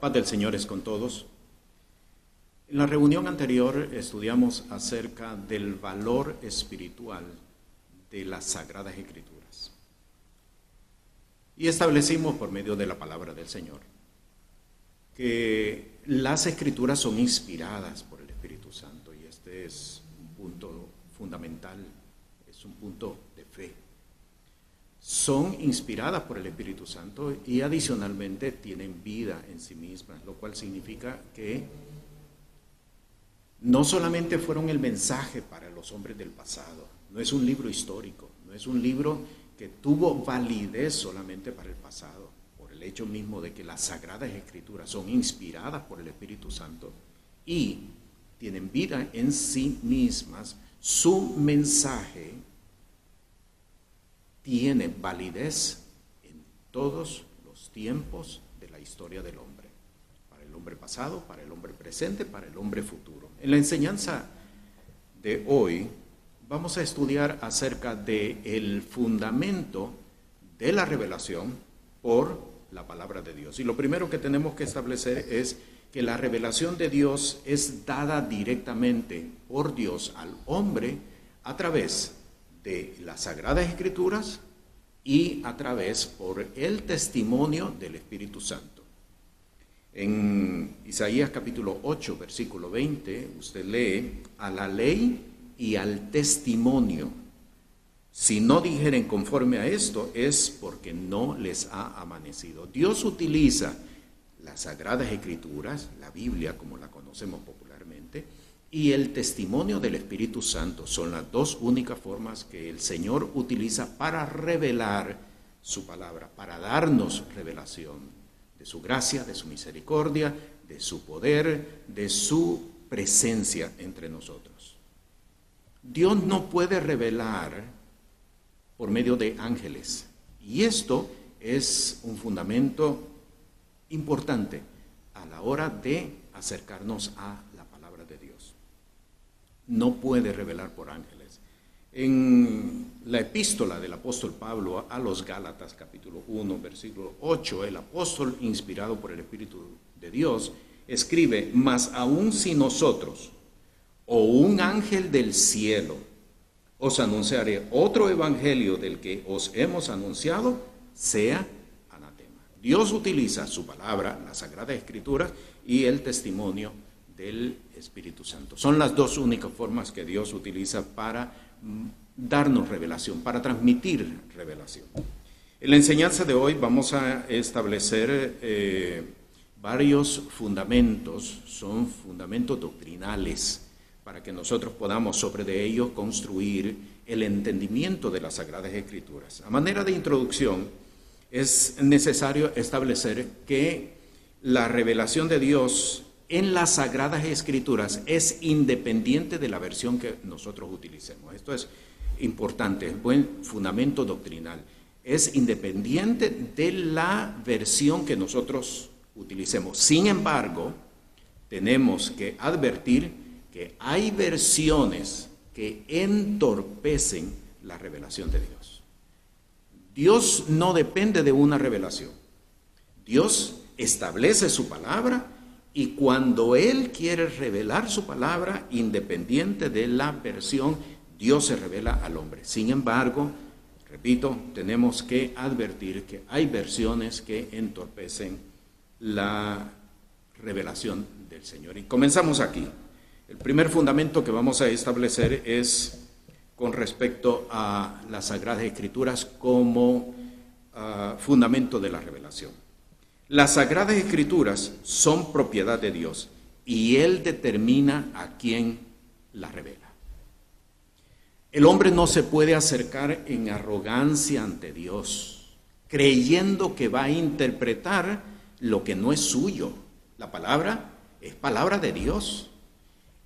Paz del Señor es con todos. En la reunión anterior estudiamos acerca del valor espiritual de las Sagradas Escrituras. Y establecimos por medio de la palabra del Señor que las Escrituras son inspiradas por el Espíritu Santo y este es un punto fundamental, es un punto son inspiradas por el Espíritu Santo y adicionalmente tienen vida en sí mismas, lo cual significa que no solamente fueron el mensaje para los hombres del pasado, no es un libro histórico, no es un libro que tuvo validez solamente para el pasado, por el hecho mismo de que las sagradas escrituras son inspiradas por el Espíritu Santo y tienen vida en sí mismas, su mensaje tiene validez en todos los tiempos de la historia del hombre, para el hombre pasado, para el hombre presente, para el hombre futuro. En la enseñanza de hoy vamos a estudiar acerca del el fundamento de la revelación por la palabra de Dios. Y lo primero que tenemos que establecer es que la revelación de Dios es dada directamente por Dios al hombre a través de las Sagradas Escrituras y a través por el testimonio del Espíritu Santo. En Isaías capítulo 8, versículo 20, usted lee a la ley y al testimonio. Si no dijeren conforme a esto es porque no les ha amanecido. Dios utiliza las sagradas escrituras, la Biblia como la conocemos popularmente, y el testimonio del Espíritu Santo son las dos únicas formas que el Señor utiliza para revelar su palabra, para darnos revelación de su gracia, de su misericordia, de su poder, de su presencia entre nosotros. Dios no puede revelar por medio de ángeles. Y esto es un fundamento importante a la hora de acercarnos a no puede revelar por ángeles. En la epístola del apóstol Pablo a los Gálatas capítulo 1 versículo 8, el apóstol inspirado por el Espíritu de Dios escribe, mas aún si nosotros o un ángel del cielo os anunciaré otro evangelio del que os hemos anunciado, sea anatema. Dios utiliza su palabra, la Sagrada Escritura y el testimonio del Espíritu Santo. Son las dos únicas formas que Dios utiliza para mm, darnos revelación, para transmitir revelación. En la enseñanza de hoy vamos a establecer eh, varios fundamentos, son fundamentos doctrinales, para que nosotros podamos sobre de ellos construir el entendimiento de las Sagradas Escrituras. A manera de introducción, es necesario establecer que la revelación de Dios en las Sagradas Escrituras es independiente de la versión que nosotros utilicemos. Esto es importante, es buen fundamento doctrinal. Es independiente de la versión que nosotros utilicemos. Sin embargo, tenemos que advertir que hay versiones que entorpecen la revelación de Dios. Dios no depende de una revelación. Dios establece su palabra y cuando Él quiere revelar su palabra, independiente de la versión, Dios se revela al hombre. Sin embargo, repito, tenemos que advertir que hay versiones que entorpecen la revelación del Señor. Y comenzamos aquí. El primer fundamento que vamos a establecer es con respecto a las Sagradas Escrituras como ah, fundamento de la revelación. Las sagradas escrituras son propiedad de Dios y Él determina a quién las revela. El hombre no se puede acercar en arrogancia ante Dios, creyendo que va a interpretar lo que no es suyo. La palabra es palabra de Dios.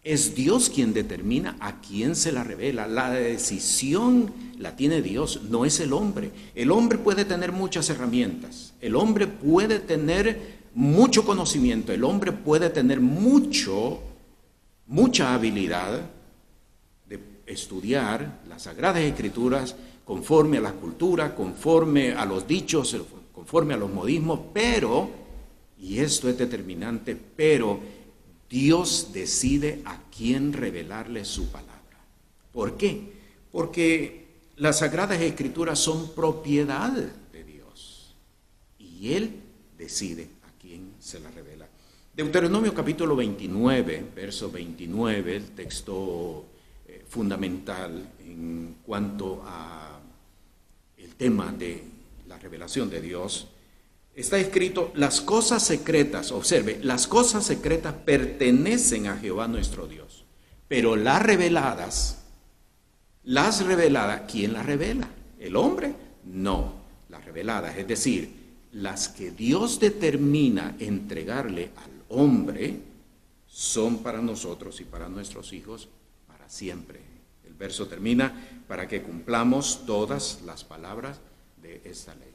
Es Dios quien determina a quién se la revela. La decisión la tiene Dios, no es el hombre. El hombre puede tener muchas herramientas, el hombre puede tener mucho conocimiento, el hombre puede tener mucho, mucha habilidad de estudiar las sagradas escrituras conforme a la cultura, conforme a los dichos, conforme a los modismos, pero Y esto es determinante, pero Dios decide a quién revelarle su palabra. ¿Por qué? Porque las sagradas escrituras son propiedad de Dios y Él decide a quién se la revela. Deuteronomio capítulo 29, verso 29, el texto eh, fundamental en cuanto a el tema de la revelación de Dios, está escrito, las cosas secretas, observe, las cosas secretas pertenecen a Jehová nuestro Dios, pero las reveladas, las reveladas, ¿quién las revela? ¿El hombre? No, las reveladas, es decir, las que Dios determina entregarle al hombre, son para nosotros y para nuestros hijos para siempre. El verso termina para que cumplamos todas las palabras de esta ley.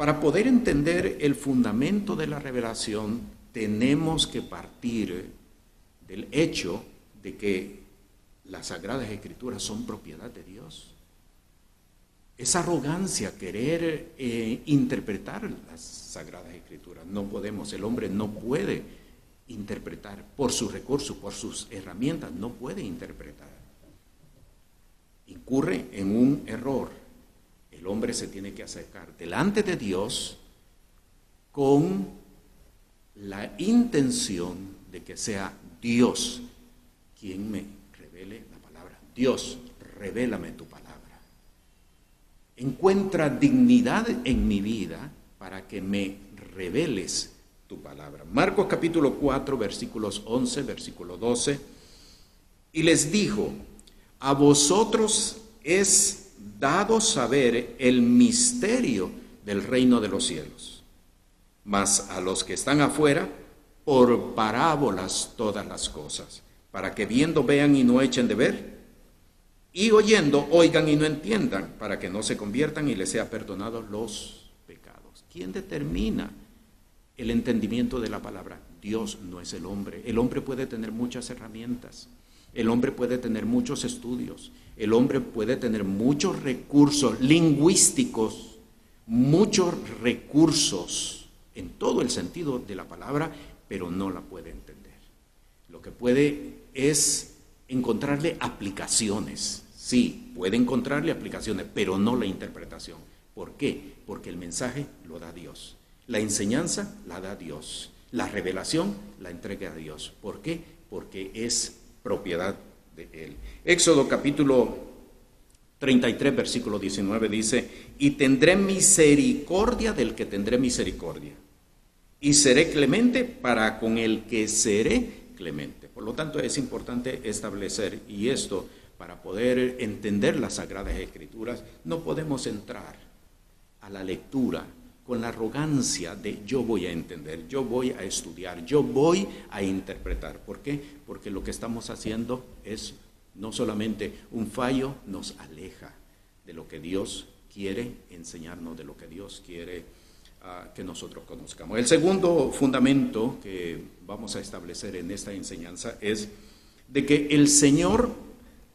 Para poder entender el fundamento de la revelación, tenemos que partir del hecho de que las sagradas escrituras son propiedad de Dios. Esa arrogancia, querer eh, interpretar las sagradas escrituras, no podemos, el hombre no puede interpretar por sus recursos, por sus herramientas, no puede interpretar. Incurre en un error el hombre se tiene que acercar delante de Dios con la intención de que sea Dios quien me revele la palabra. Dios, revélame tu palabra. Encuentra dignidad en mi vida para que me reveles tu palabra. Marcos capítulo 4, versículos 11, versículo 12. Y les dijo, a vosotros es dado saber el misterio del reino de los cielos. Mas a los que están afuera, por parábolas todas las cosas, para que viendo vean y no echen de ver, y oyendo oigan y no entiendan, para que no se conviertan y les sea perdonados los pecados. ¿Quién determina el entendimiento de la palabra? Dios no es el hombre. El hombre puede tener muchas herramientas, el hombre puede tener muchos estudios, el hombre puede tener muchos recursos lingüísticos, muchos recursos en todo el sentido de la palabra, pero no la puede entender. Lo que puede es encontrarle aplicaciones. Sí, puede encontrarle aplicaciones, pero no la interpretación. ¿Por qué? Porque el mensaje lo da Dios. La enseñanza la da Dios. La revelación la entrega a Dios. ¿Por qué? Porque es propiedad él. Éxodo capítulo 33, versículo 19 dice, y tendré misericordia del que tendré misericordia, y seré clemente para con el que seré clemente. Por lo tanto, es importante establecer, y esto, para poder entender las Sagradas Escrituras, no podemos entrar a la lectura con la arrogancia de yo voy a entender, yo voy a estudiar, yo voy a interpretar. ¿Por qué? Porque lo que estamos haciendo es no solamente un fallo, nos aleja de lo que Dios quiere enseñarnos, de lo que Dios quiere ah, que nosotros conozcamos. El segundo fundamento que vamos a establecer en esta enseñanza es de que el Señor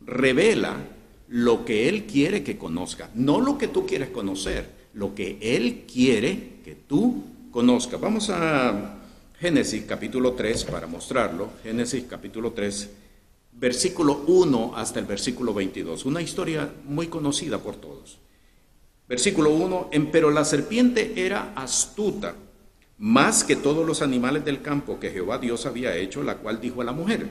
revela lo que Él quiere que conozca, no lo que tú quieres conocer lo que Él quiere que tú conozcas. Vamos a Génesis capítulo 3 para mostrarlo. Génesis capítulo 3, versículo 1 hasta el versículo 22. Una historia muy conocida por todos. Versículo 1, pero la serpiente era astuta más que todos los animales del campo que Jehová Dios había hecho, la cual dijo a la mujer,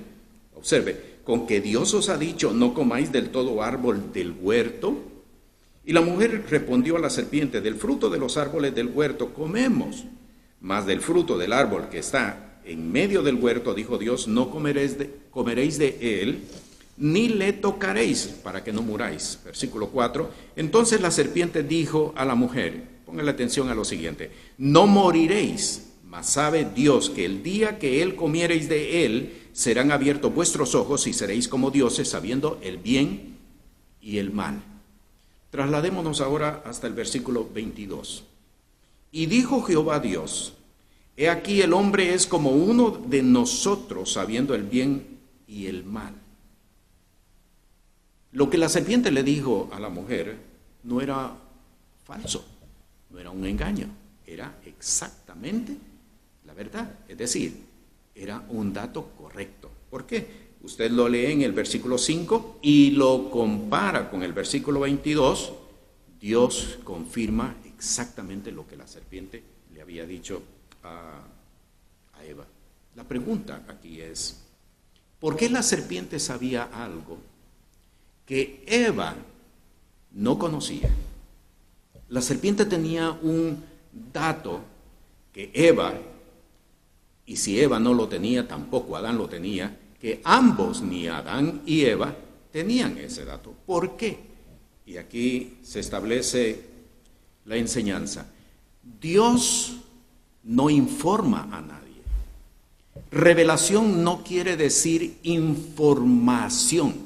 observe, con que Dios os ha dicho, no comáis del todo árbol del huerto, y la mujer respondió a la serpiente, del fruto de los árboles del huerto comemos, mas del fruto del árbol que está en medio del huerto, dijo Dios, no comeréis de, él, ni le tocaréis para que no muráis. Versículo 4. Entonces la serpiente dijo a la mujer, la atención a lo siguiente, no moriréis, mas sabe Dios que el día que él comiereis de él, serán abiertos vuestros ojos y seréis como dioses, sabiendo el bien y el mal. Trasladémonos ahora hasta el versículo 22. Y dijo Jehová Dios, He aquí el hombre es como uno de nosotros sabiendo el bien y el mal. Lo que la serpiente le dijo a la mujer no era falso, no era un engaño. era exactamente la verdad. Es decir, era un dato correcto. ¿Por qué? Usted lo lee en el versículo 5 y lo compara con el versículo 22. Dios confirma exactamente lo que la serpiente le había dicho a, a Eva. La pregunta aquí es, ¿por qué la serpiente sabía algo que Eva no conocía? La serpiente tenía un dato que Eva, y si Eva no lo tenía, tampoco Adán lo tenía, que ambos, ni Adán y Eva, tenían ese dato. ¿Por qué? Y aquí se establece la enseñanza. Dios no informa a nadie. Revelación no quiere decir información.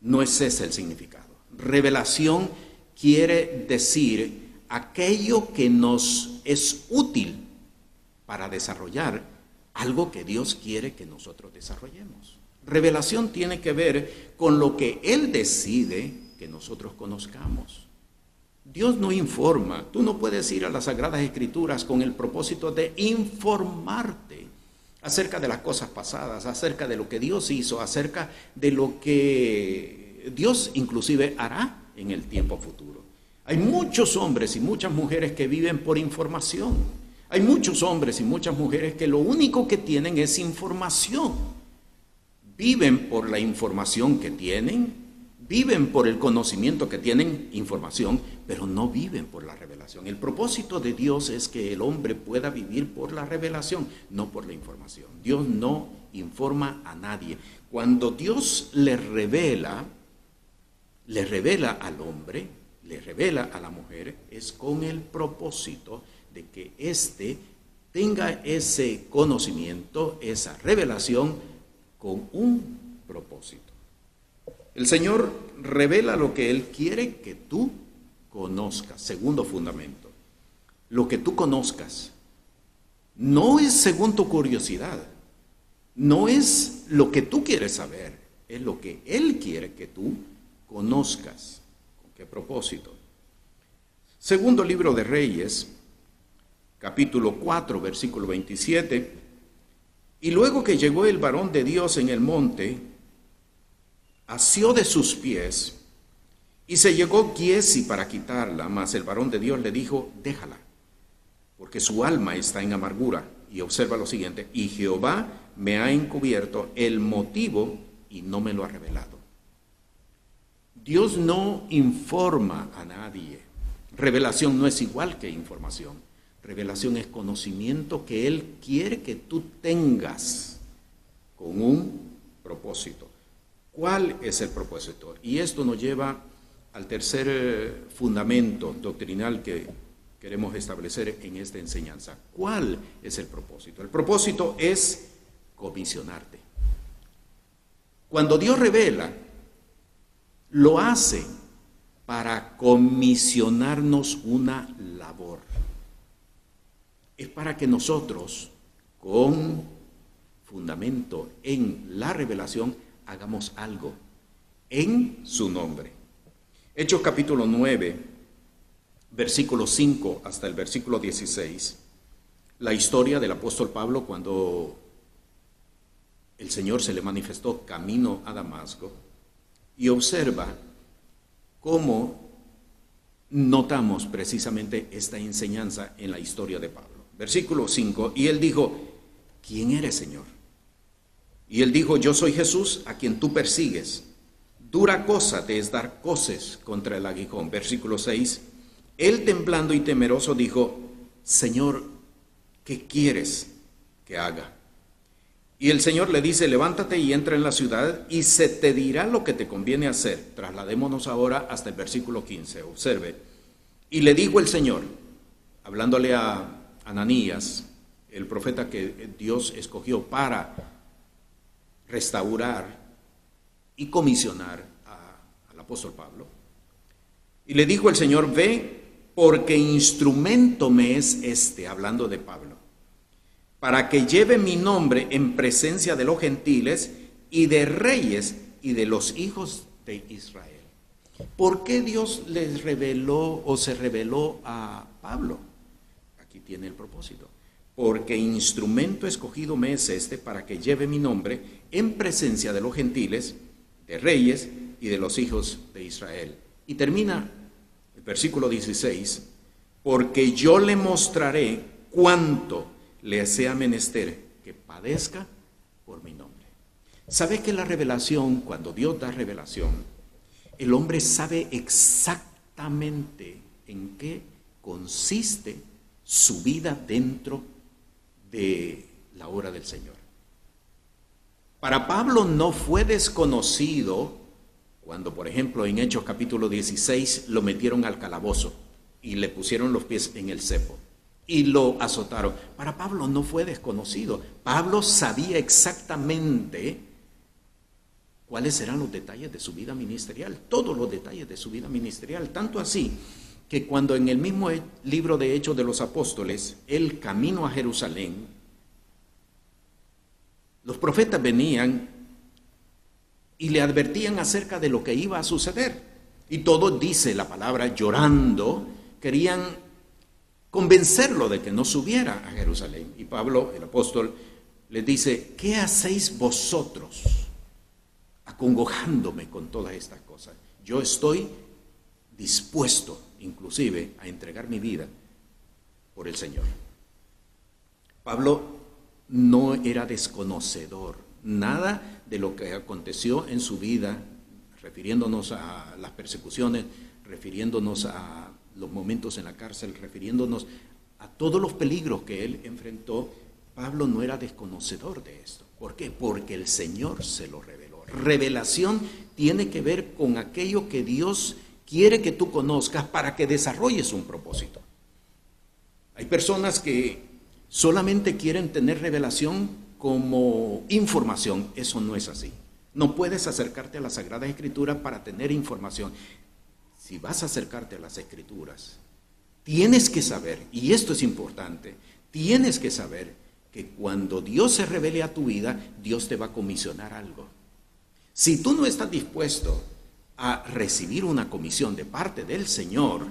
No es ese el significado. Revelación quiere decir aquello que nos es útil para desarrollar algo que Dios quiere que nosotros desarrollemos. Revelación tiene que ver con lo que Él decide que nosotros conozcamos. Dios no informa. Tú no puedes ir a las Sagradas Escrituras con el propósito de informarte acerca de las cosas pasadas, acerca de lo que Dios hizo, acerca de lo que Dios inclusive hará en el tiempo futuro. Hay muchos hombres y muchas mujeres que viven por información. Hay muchos hombres y muchas mujeres que lo único que tienen es información. Viven por la información que tienen, viven por el conocimiento que tienen, información, pero no viven por la revelación. El propósito de Dios es que el hombre pueda vivir por la revelación, no por la información. Dios no informa a nadie. Cuando Dios le revela, le revela al hombre, le revela a la mujer, es con el propósito de que éste tenga ese conocimiento, esa revelación con un propósito. El Señor revela lo que Él quiere que tú conozcas. Segundo fundamento, lo que tú conozcas no es según tu curiosidad, no es lo que tú quieres saber, es lo que Él quiere que tú conozcas. ¿Con qué propósito? Segundo libro de Reyes, capítulo 4, versículo 27. Y luego que llegó el varón de Dios en el monte, asió de sus pies y se llegó Giesi para quitarla, mas el varón de Dios le dijo, déjala, porque su alma está en amargura. Y observa lo siguiente, y Jehová me ha encubierto el motivo y no me lo ha revelado. Dios no informa a nadie. Revelación no es igual que información. Revelación es conocimiento que Él quiere que tú tengas con un propósito. ¿Cuál es el propósito? Y esto nos lleva al tercer eh, fundamento doctrinal que queremos establecer en esta enseñanza. ¿Cuál es el propósito? El propósito es comisionarte. Cuando Dios revela, lo hace para comisionarnos una labor es para que nosotros, con fundamento en la revelación, hagamos algo en su nombre. Hechos capítulo 9, versículo 5 hasta el versículo 16, la historia del apóstol Pablo cuando el Señor se le manifestó camino a Damasco y observa cómo notamos precisamente esta enseñanza en la historia de Pablo. Versículo 5, y él dijo, ¿quién eres, Señor? Y él dijo, yo soy Jesús a quien tú persigues. Dura cosa te es dar coces contra el aguijón. Versículo 6, él temblando y temeroso dijo, Señor, ¿qué quieres que haga? Y el Señor le dice, levántate y entra en la ciudad y se te dirá lo que te conviene hacer. Trasladémonos ahora hasta el versículo 15, observe. Y le dijo el Señor, hablándole a Ananías, el profeta que Dios escogió para restaurar y comisionar al apóstol Pablo. Y le dijo el Señor, ve, porque instrumento me es este, hablando de Pablo, para que lleve mi nombre en presencia de los gentiles y de reyes y de los hijos de Israel. ¿Por qué Dios les reveló o se reveló a Pablo? Tiene el propósito. Porque instrumento escogido me es este para que lleve mi nombre en presencia de los gentiles, de reyes y de los hijos de Israel. Y termina el versículo 16, porque yo le mostraré cuánto le sea menester que padezca por mi nombre. ¿Sabe que la revelación, cuando Dios da revelación, el hombre sabe exactamente en qué consiste su vida dentro de la obra del Señor? Para Pablo no fue desconocido cuando, por ejemplo, en Hechos capítulo 16 lo metieron al calabozo y le pusieron los pies en el cepo y lo azotaron. Para Pablo no fue desconocido. Pablo sabía exactamente cuáles eran los detalles de su vida ministerial, todos los detalles de su vida ministerial, tanto así que cuando en el mismo libro de Hechos de los Apóstoles, el camino a Jerusalén, los profetas venían y le advertían acerca de lo que iba a suceder. Y todo dice la palabra llorando, querían convencerlo de que no subiera a Jerusalén. Y Pablo, el apóstol, les dice, ¿qué hacéis vosotros? acongojándome con todas estas cosas. Yo estoy dispuesto inclusive a entregar mi vida por el Señor. Pablo no era desconocedor, nada de lo que aconteció en su vida, refiriéndonos a las persecuciones, refiriéndonos a los momentos en la cárcel, refiriéndonos a todos los peligros que él enfrentó, Pablo no era desconocedor de esto. ¿Por qué? Porque el Señor se lo reveló. Revelación tiene que ver con aquello que Dios quiere que tú conozcas para que desarrolles un propósito. Hay personas que solamente quieren tener revelación como información. Eso no es así. No puedes acercarte a la Sagrada Escritura para tener información. Si vas a acercarte a las Escrituras, tienes que saber, y esto es importante, tienes que saber que cuando Dios se revele a tu vida, Dios te va a comisionar algo. Si tú no estás dispuesto a recibir una comisión de parte del Señor,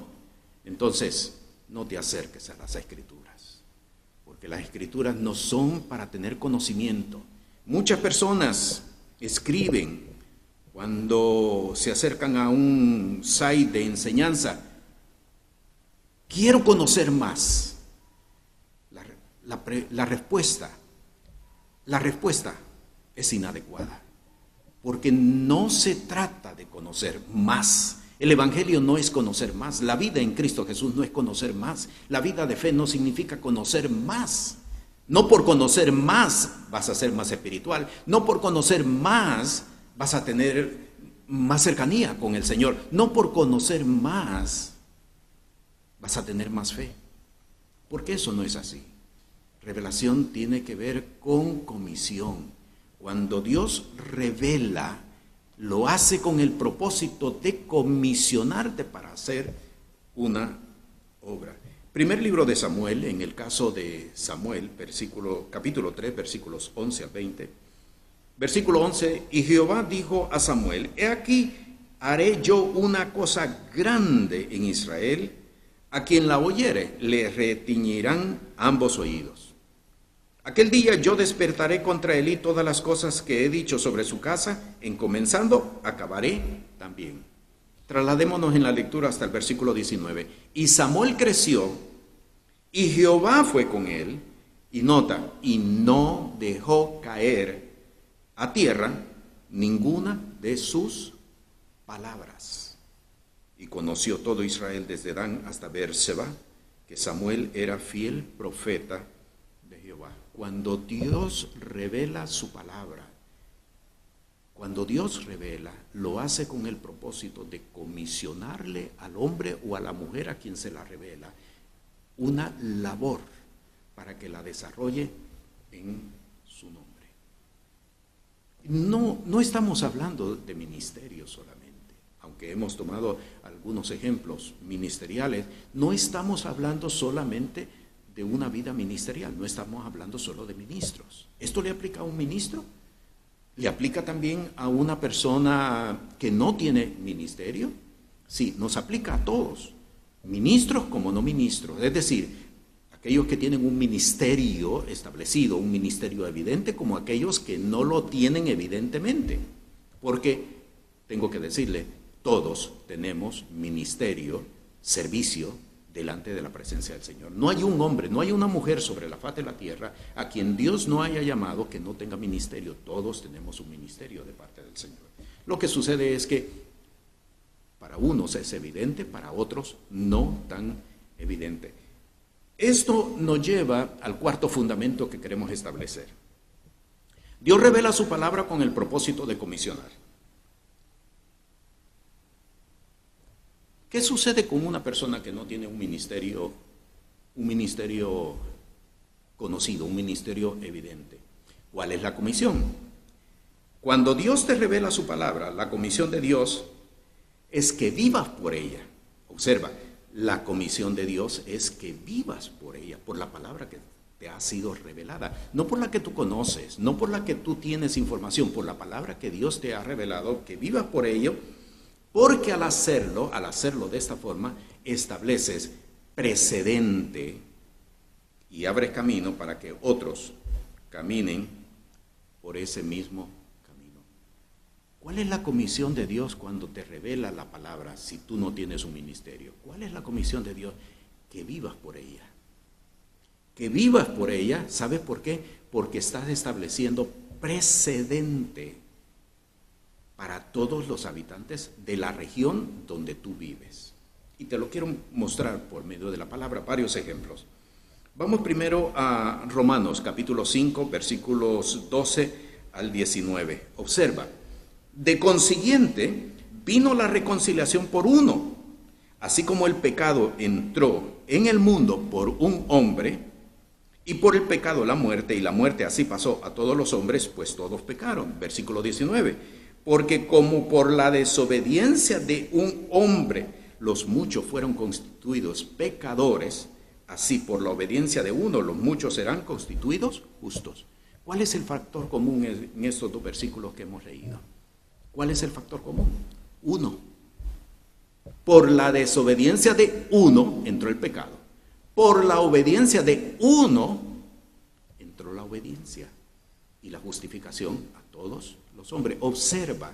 entonces no te acerques a las escrituras, porque las escrituras no son para tener conocimiento. Muchas personas escriben cuando se acercan a un site de enseñanza, quiero conocer más. La, respuesta, la respuesta es inadecuada porque no se trata de conocer más. El Evangelio no es conocer más. La vida en Cristo Jesús no es conocer más. La vida de fe no significa conocer más. No por conocer más vas a ser más espiritual. No por conocer más vas a tener más cercanía con el Señor. No por conocer más vas a tener más fe. Porque eso no es así. Revelación tiene que ver con comisión. Cuando Dios revela, lo hace con el propósito de comisionarte para hacer una obra. Primer libro de Samuel, en el caso de Samuel, capítulo 3, versículos 11 al 20. Versículo 11, y Jehová dijo a Samuel, he aquí, haré yo una cosa grande en Israel, a quien la oyere le retiñirán ambos oídos. Aquel día yo despertaré contra él todas las cosas que he dicho sobre su casa, en comenzando, acabaré también. Trasladémonos en la lectura hasta el versículo 19. Y Samuel creció, y Jehová fue con él, y nota, y no dejó caer a tierra ninguna de sus palabras. Y conoció todo Israel desde Dan hasta Berseba, que Samuel era fiel profeta cuando Dios revela su palabra, cuando Dios revela, lo hace con el propósito de comisionarle al hombre o a la mujer a quien se la revela una labor para que la desarrolle en su nombre. No, no estamos hablando de ministerio solamente, aunque hemos tomado algunos ejemplos ministeriales, no estamos hablando solamente de una vida ministerial. No estamos hablando solo de ministros. ¿Esto le aplica a un ministro? ¿Le aplica también a una persona que no tiene ministerio? Sí, nos aplica a todos, ministros como no ministros. Es decir, aquellos que tienen un ministerio establecido, un ministerio evidente, como aquellos que no lo tienen evidentemente. Porque, tengo que decirle, todos tenemos ministerio, servicio delante de la presencia del Señor. No hay un hombre, no hay una mujer sobre la faz de la tierra a quien Dios no haya llamado que no tenga ministerio. Todos tenemos un ministerio de parte del Señor. Lo que sucede es que para unos es evidente, para otros no tan evidente. Esto nos lleva al cuarto fundamento que queremos establecer. Dios revela su palabra con el propósito de comisionar. ¿Qué sucede con una persona que no tiene un ministerio, un ministerio conocido, un ministerio evidente? ¿Cuál es la comisión? Cuando Dios te revela su palabra, la comisión de Dios es que vivas por ella. Observa, la comisión de Dios es que vivas por ella, por la palabra que te ha sido revelada, no por la que tú conoces, no por la que tú tienes información, por la palabra que Dios te ha revelado, que vivas por ello porque al hacerlo, al hacerlo de esta forma, estableces precedente y abres camino para que otros caminen por ese mismo camino. ¿Cuál es la comisión de Dios cuando te revela la palabra si tú no tienes un ministerio? ¿Cuál es la comisión de Dios? Que vivas por ella. Que vivas por ella, ¿sabes por qué? Porque estás estableciendo precedente para todos los habitantes de la región donde tú vives. Y te lo quiero mostrar por medio de la palabra, varios ejemplos. Vamos primero a Romanos capítulo 5, versículos 12 al 19. Observa, de consiguiente vino la reconciliación por uno, así como el pecado entró en el mundo por un hombre, y por el pecado la muerte, y la muerte así pasó a todos los hombres, pues todos pecaron. Versículo 19 porque como por la desobediencia de un hombre los muchos fueron constituidos pecadores, así por la obediencia de uno los muchos serán constituidos justos. ¿Cuál es el factor común en estos dos versículos que hemos leído? ¿Cuál es el factor común? Uno. Por la desobediencia de uno entró el pecado. Por la obediencia de uno entró la obediencia y la justificación a todos los hombres. Observa,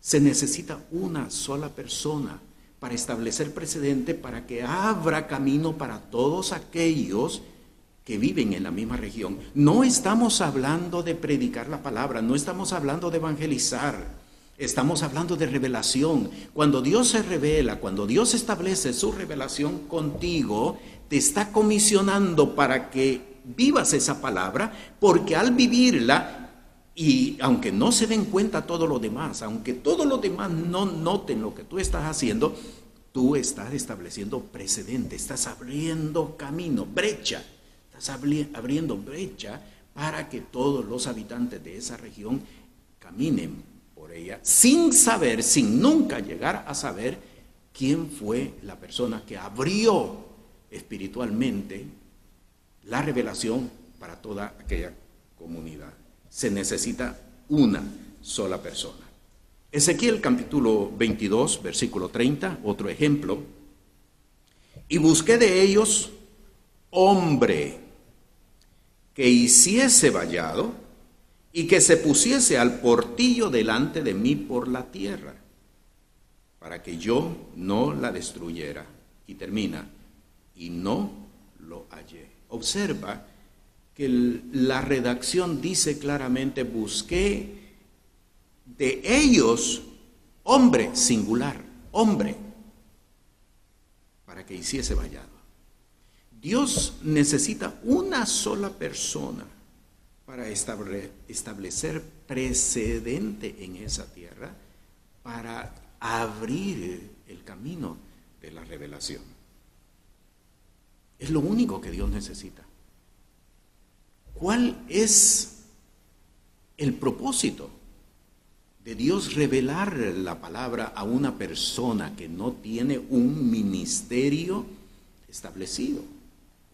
se necesita una sola persona para establecer precedente para que abra camino para todos aquellos que viven en la misma región. No estamos hablando de predicar la palabra, no estamos hablando de evangelizar. Estamos hablando de revelación. Cuando Dios se revela, cuando Dios establece su revelación contigo, te está comisionando para que vivas esa palabra, porque al vivirla y aunque no se den cuenta todo lo demás, aunque todos los demás no noten lo que tú estás haciendo, tú estás estableciendo precedente, estás abriendo camino, brecha, estás abriendo brecha para que todos los habitantes de esa región caminen por ella sin saber, sin nunca llegar a saber quién fue la persona que abrió espiritualmente la revelación para toda aquella comunidad se necesita una sola persona. Ezequiel capítulo 22, versículo 30, otro ejemplo. Y busqué de ellos hombre que hiciese vallado y que se pusiese al portillo delante de mí por la tierra, para que yo no la destruyera. Y termina, y no lo hallé. Observa que la redacción dice claramente, busqué de ellos hombre singular, hombre, para que hiciese vallado. Dios necesita una sola persona para establecer precedente en esa tierra, para abrir el camino de la revelación. Es lo único que Dios necesita. ¿Cuál es el propósito de Dios revelar la palabra a una persona que no tiene un ministerio establecido?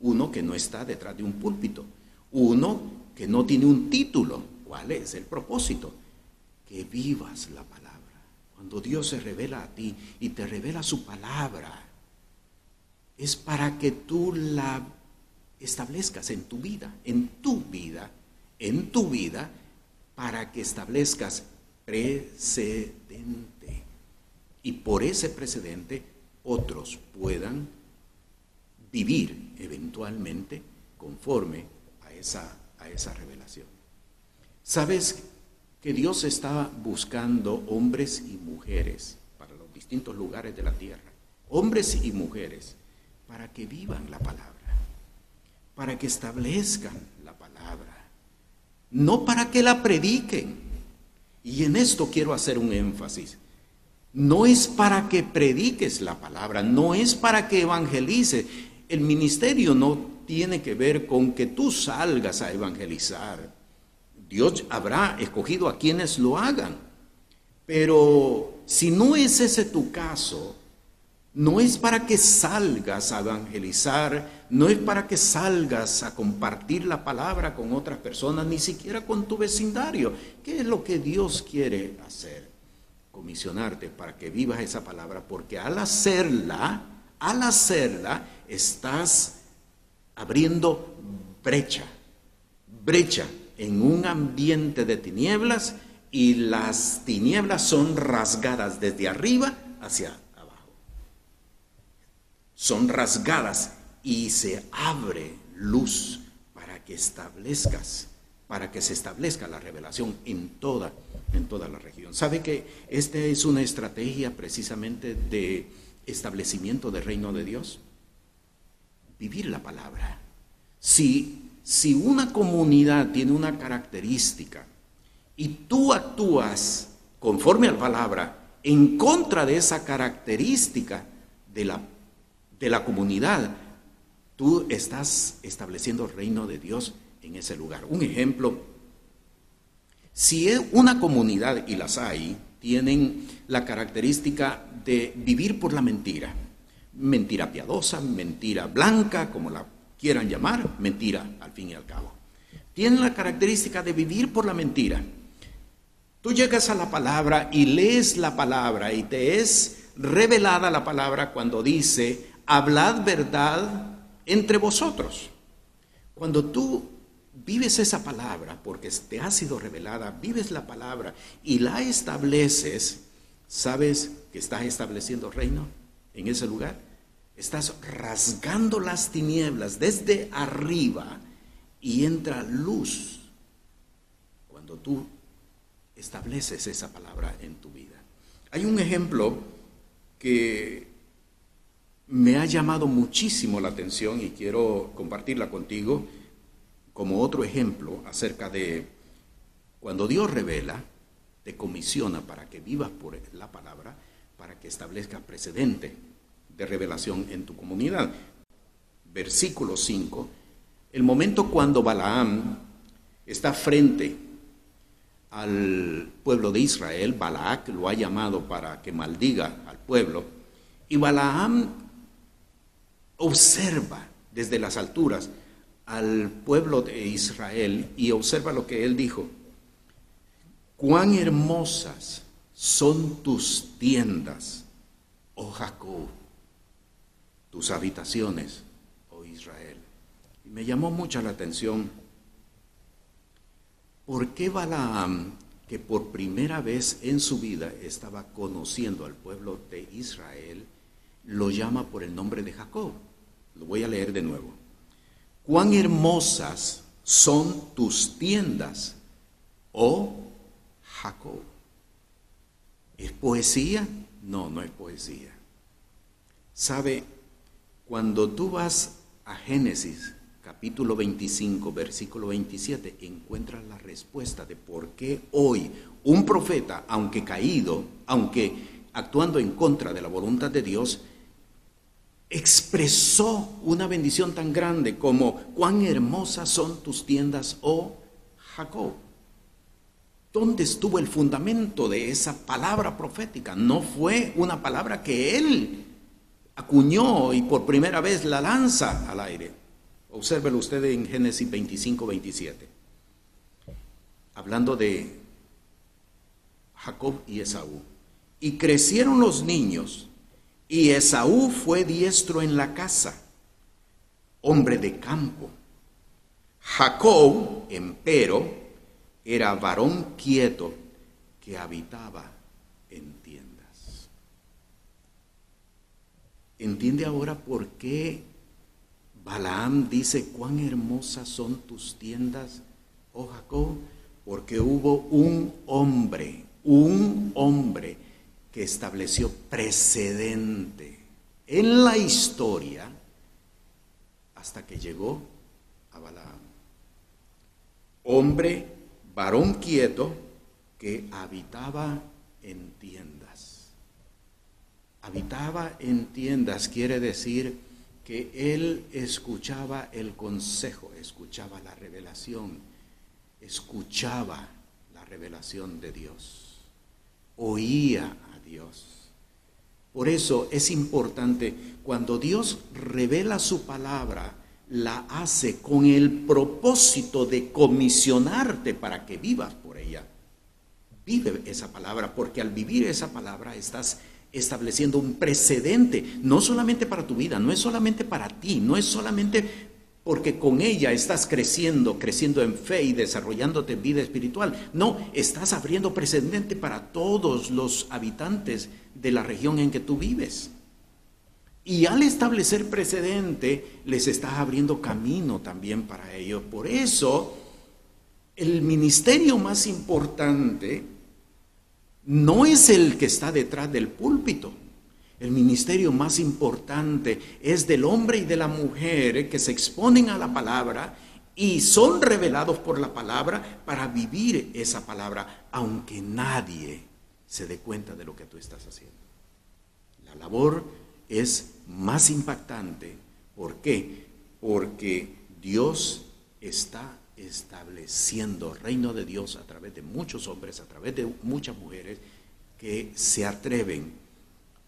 Uno que no está detrás de un púlpito, uno que no tiene un título. ¿Cuál es el propósito? Que vivas la palabra. Cuando Dios se revela a ti y te revela su palabra, es para que tú la establezcas en tu vida, en tu vida, en tu vida, para que establezcas precedente. Y por ese precedente otros puedan vivir eventualmente conforme a esa, a esa revelación. ¿Sabes que Dios está buscando hombres y mujeres para los distintos lugares de la tierra? Hombres y mujeres para que vivan la palabra, para que establezcan la palabra, no para que la prediquen. Y en esto quiero hacer un énfasis. No es para que prediques la palabra, no es para que evangelices. El ministerio no tiene que ver con que tú salgas a evangelizar. Dios habrá escogido a quienes lo hagan. Pero si no es ese tu caso, no es para que salgas a evangelizar, no es para que salgas a compartir la palabra con otras personas, ni siquiera con tu vecindario. ¿Qué es lo que Dios quiere hacer? Comisionarte para que vivas esa palabra, porque al hacerla, al hacerla, estás abriendo brecha, brecha en un ambiente de tinieblas y las tinieblas son rasgadas desde arriba hacia abajo. Son rasgadas y se abre luz para que establezcas, para que se establezca la revelación en toda, en toda la región. ¿Sabe que esta es una estrategia precisamente de establecimiento del reino de Dios? vivir la palabra. Si, si una comunidad tiene una característica y tú actúas conforme a la palabra en contra de esa característica de la, de la comunidad, tú estás estableciendo el reino de Dios en ese lugar. Un ejemplo, si una comunidad, y las hay, tienen la característica de vivir por la mentira, mentira piadosa, mentira blanca, como la quieran llamar, mentira al fin y al cabo. Tienen la característica de vivir por la mentira. Tú llegas a la palabra y lees la palabra y te es revelada la palabra cuando dice, hablad verdad entre vosotros. Cuando tú vives esa palabra, porque te ha sido revelada, vives la palabra y la estableces, ¿sabes que estás estableciendo reino en ese lugar? Estás rasgando las tinieblas desde arriba y entra luz cuando tú estableces esa palabra en tu vida. Hay un ejemplo que me ha llamado muchísimo la atención y quiero compartirla contigo como otro ejemplo acerca de cuando Dios revela, te comisiona para que vivas por la palabra, para que establezca precedente de revelación en tu comunidad. Versículo 5, el momento cuando Balaam está frente al pueblo de Israel, Balaak lo ha llamado para que maldiga al pueblo, y Balaam observa desde las alturas al pueblo de Israel y observa lo que él dijo. Cuán hermosas son tus tiendas, oh Jacob, tus habitaciones, oh Israel. Y me llamó mucho la atención, ¿por qué Balaam, que por primera vez en su vida estaba conociendo al pueblo de Israel, lo llama por el nombre de Jacob? Lo voy a leer de nuevo. Cuán hermosas son tus tiendas, oh Jacob. ¿Es poesía? No, no es poesía. ¿Sabe? Cuando tú vas a Génesis capítulo 25, versículo 27, encuentras la respuesta de por qué hoy un profeta, aunque caído, aunque actuando en contra de la voluntad de Dios, expresó una bendición tan grande como cuán hermosas son tus tiendas, oh Jacob. ¿Dónde estuvo el fundamento de esa palabra profética? No fue una palabra que él acuñó y por primera vez la lanza al aire. Obsérvelo usted en Génesis 25, 27. Hablando de Jacob y Esaú. Y crecieron los niños, y Esaú fue diestro en la casa, hombre de campo. Jacob, empero, era varón quieto que habitaba en tiendas. ¿Entiende ahora por qué Balaam dice, cuán hermosas son tus tiendas, oh Jacob? Porque hubo un hombre, un hombre estableció precedente en la historia hasta que llegó a Balaam. Hombre, varón quieto, que habitaba en tiendas. Habitaba en tiendas quiere decir que él escuchaba el consejo, escuchaba la revelación, escuchaba la revelación de Dios, oía Dios. Por eso es importante, cuando Dios revela su palabra, la hace con el propósito de comisionarte para que vivas por ella. Vive esa palabra, porque al vivir esa palabra estás estableciendo un precedente, no solamente para tu vida, no es solamente para ti, no es solamente porque con ella estás creciendo, creciendo en fe y desarrollándote en vida espiritual. No, estás abriendo precedente para todos los habitantes de la región en que tú vives. Y al establecer precedente, les estás abriendo camino también para ellos. Por eso, el ministerio más importante no es el que está detrás del púlpito. El ministerio más importante es del hombre y de la mujer que se exponen a la palabra y son revelados por la palabra para vivir esa palabra, aunque nadie se dé cuenta de lo que tú estás haciendo. La labor es más impactante. ¿Por qué? Porque Dios está estableciendo reino de Dios a través de muchos hombres, a través de muchas mujeres que se atreven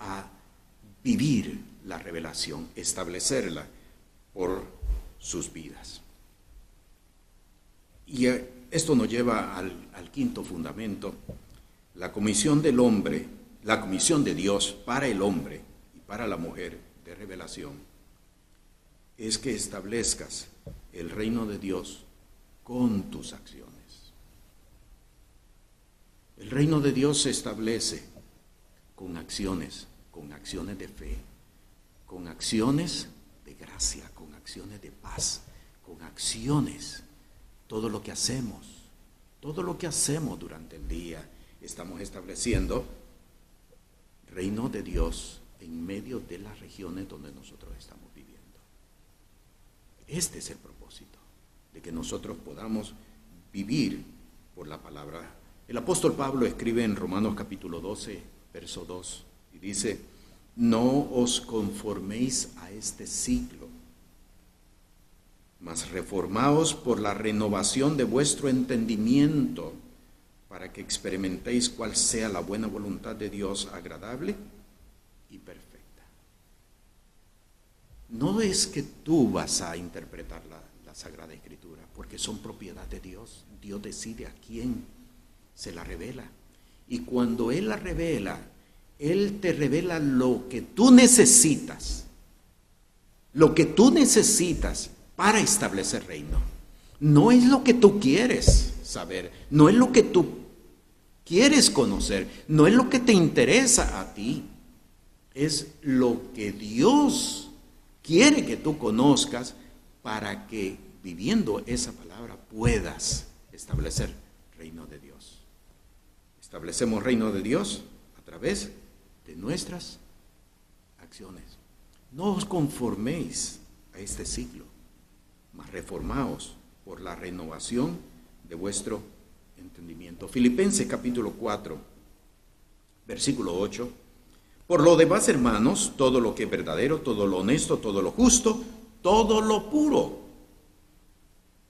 a vivir la revelación, establecerla por sus vidas. Y eh, esto nos lleva al, al quinto fundamento, la comisión del hombre, la comisión de Dios para el hombre y para la mujer de revelación, es que establezcas el reino de Dios con tus acciones. El reino de Dios se establece con acciones, con acciones de fe, con acciones de gracia, con acciones de paz, con acciones. Todo lo que hacemos, todo lo que hacemos durante el día, estamos estableciendo reino de Dios en medio de las regiones donde nosotros estamos viviendo. Este es el propósito de que nosotros podamos vivir por la palabra. El apóstol Pablo escribe en Romanos capítulo 12, verso 2, y dice, no os conforméis a este siglo, mas reformaos por la renovación de vuestro entendimiento, para que experimentéis cuál sea la buena voluntad de Dios agradable y perfecta. No es que tú vas a interpretar la, la Sagrada Escritura, porque son propiedad de Dios. Dios decide a quién se la revela. Y cuando Él la revela, Él te revela lo que tú necesitas, lo que tú necesitas para establecer reino. No es lo que tú quieres saber, no es lo que tú quieres conocer, no es lo que te interesa a ti, es lo que Dios quiere que tú conozcas para que viviendo esa palabra puedas establecer reino de Dios. Establecemos reino de Dios a través de nuestras acciones. No os conforméis a este siglo, mas reformaos por la renovación de vuestro entendimiento. Filipenses capítulo 4, versículo 8. Por lo demás, hermanos, todo lo que es verdadero, todo lo honesto, todo lo justo, todo lo puro,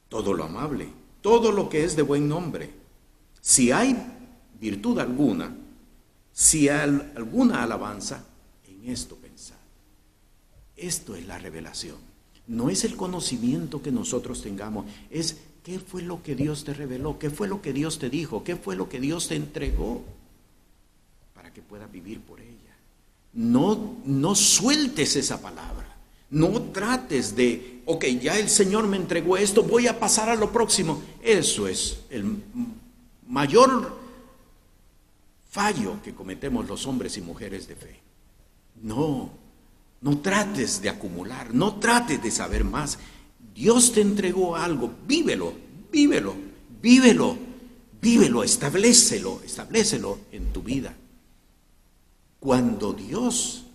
todo lo amable, todo lo que es de buen nombre. Si hay virtud alguna, si hay alguna alabanza, en esto pensad. Esto es la revelación. No es el conocimiento que nosotros tengamos, es qué fue lo que Dios te reveló, qué fue lo que Dios te dijo, qué fue lo que Dios te entregó para que puedas vivir por ella. No, no sueltes esa palabra. No trates de ok, ya el Señor me entregó esto, voy a pasar a lo próximo. Eso es el mayor fallo que cometemos los hombres y mujeres de fe. No, no trates de acumular, no trates de saber más. Dios te entregó algo, vívelo, vívelo, vívelo, vívelo, establecelo, establecelo en tu vida. Cuando Dios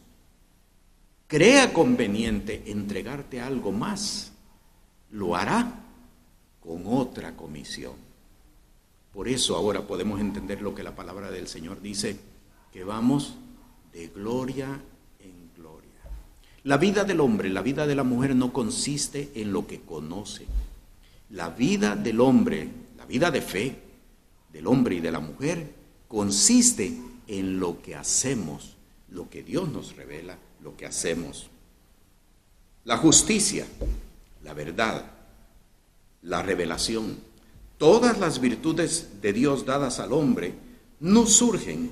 crea conveniente entregarte algo más, lo hará con otra comisión. Por eso ahora podemos entender lo que la palabra del Señor dice, que vamos de gloria en gloria. La vida del hombre, la vida de la mujer no consiste en lo que conoce. La vida del hombre, la vida de fe del hombre y de la mujer, consiste en lo que hacemos, lo que Dios nos revela lo que hacemos. La justicia, la verdad, la revelación, todas las virtudes de Dios dadas al hombre no surgen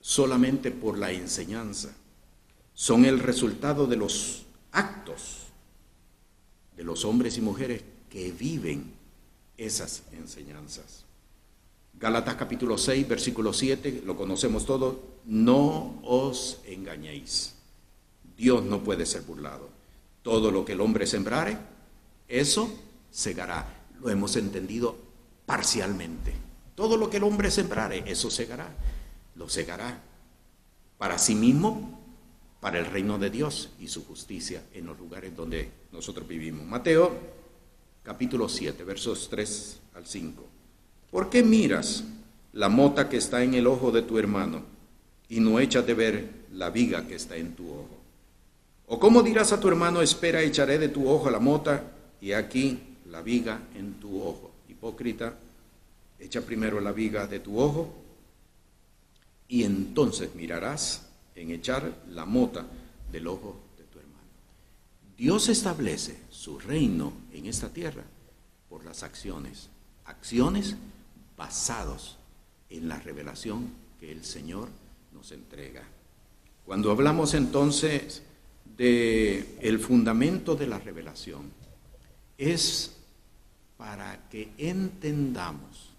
solamente por la enseñanza, son el resultado de los actos de los hombres y mujeres que viven esas enseñanzas. Gálatas capítulo 6, versículo 7, lo conocemos todos, no os engañéis. Dios no puede ser burlado. Todo lo que el hombre sembrare, eso segará. Lo hemos entendido parcialmente. Todo lo que el hombre sembrare, eso segará. Lo segará para sí mismo, para el reino de Dios y su justicia en los lugares donde nosotros vivimos. Mateo capítulo 7, versos 3 al 5. ¿Por qué miras la mota que está en el ojo de tu hermano y no echas de ver la viga que está en tu ojo? ¿O cómo dirás a tu hermano, espera, echaré de tu ojo la mota y aquí la viga en tu ojo? Hipócrita, echa primero la viga de tu ojo y entonces mirarás en echar la mota del ojo de tu hermano. Dios establece su reino en esta tierra por las acciones, acciones basados en la revelación que el Señor nos entrega. Cuando hablamos entonces de el fundamento de la revelación, es para que entendamos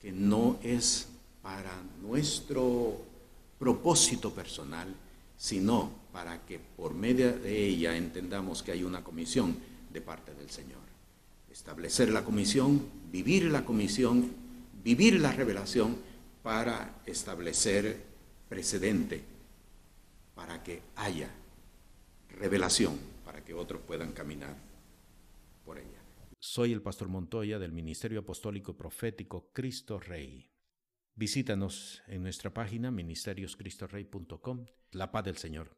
que no es para nuestro propósito personal, sino para que por medio de ella entendamos que hay una comisión de parte del Señor. Establecer la comisión, vivir la comisión vivir la revelación para establecer precedente, para que haya revelación, para que otros puedan caminar. Soy el pastor Montoya del Ministerio Apostólico Profético Cristo Rey. Visítanos en nuestra página ministerioscristorrey.com. La paz del Señor.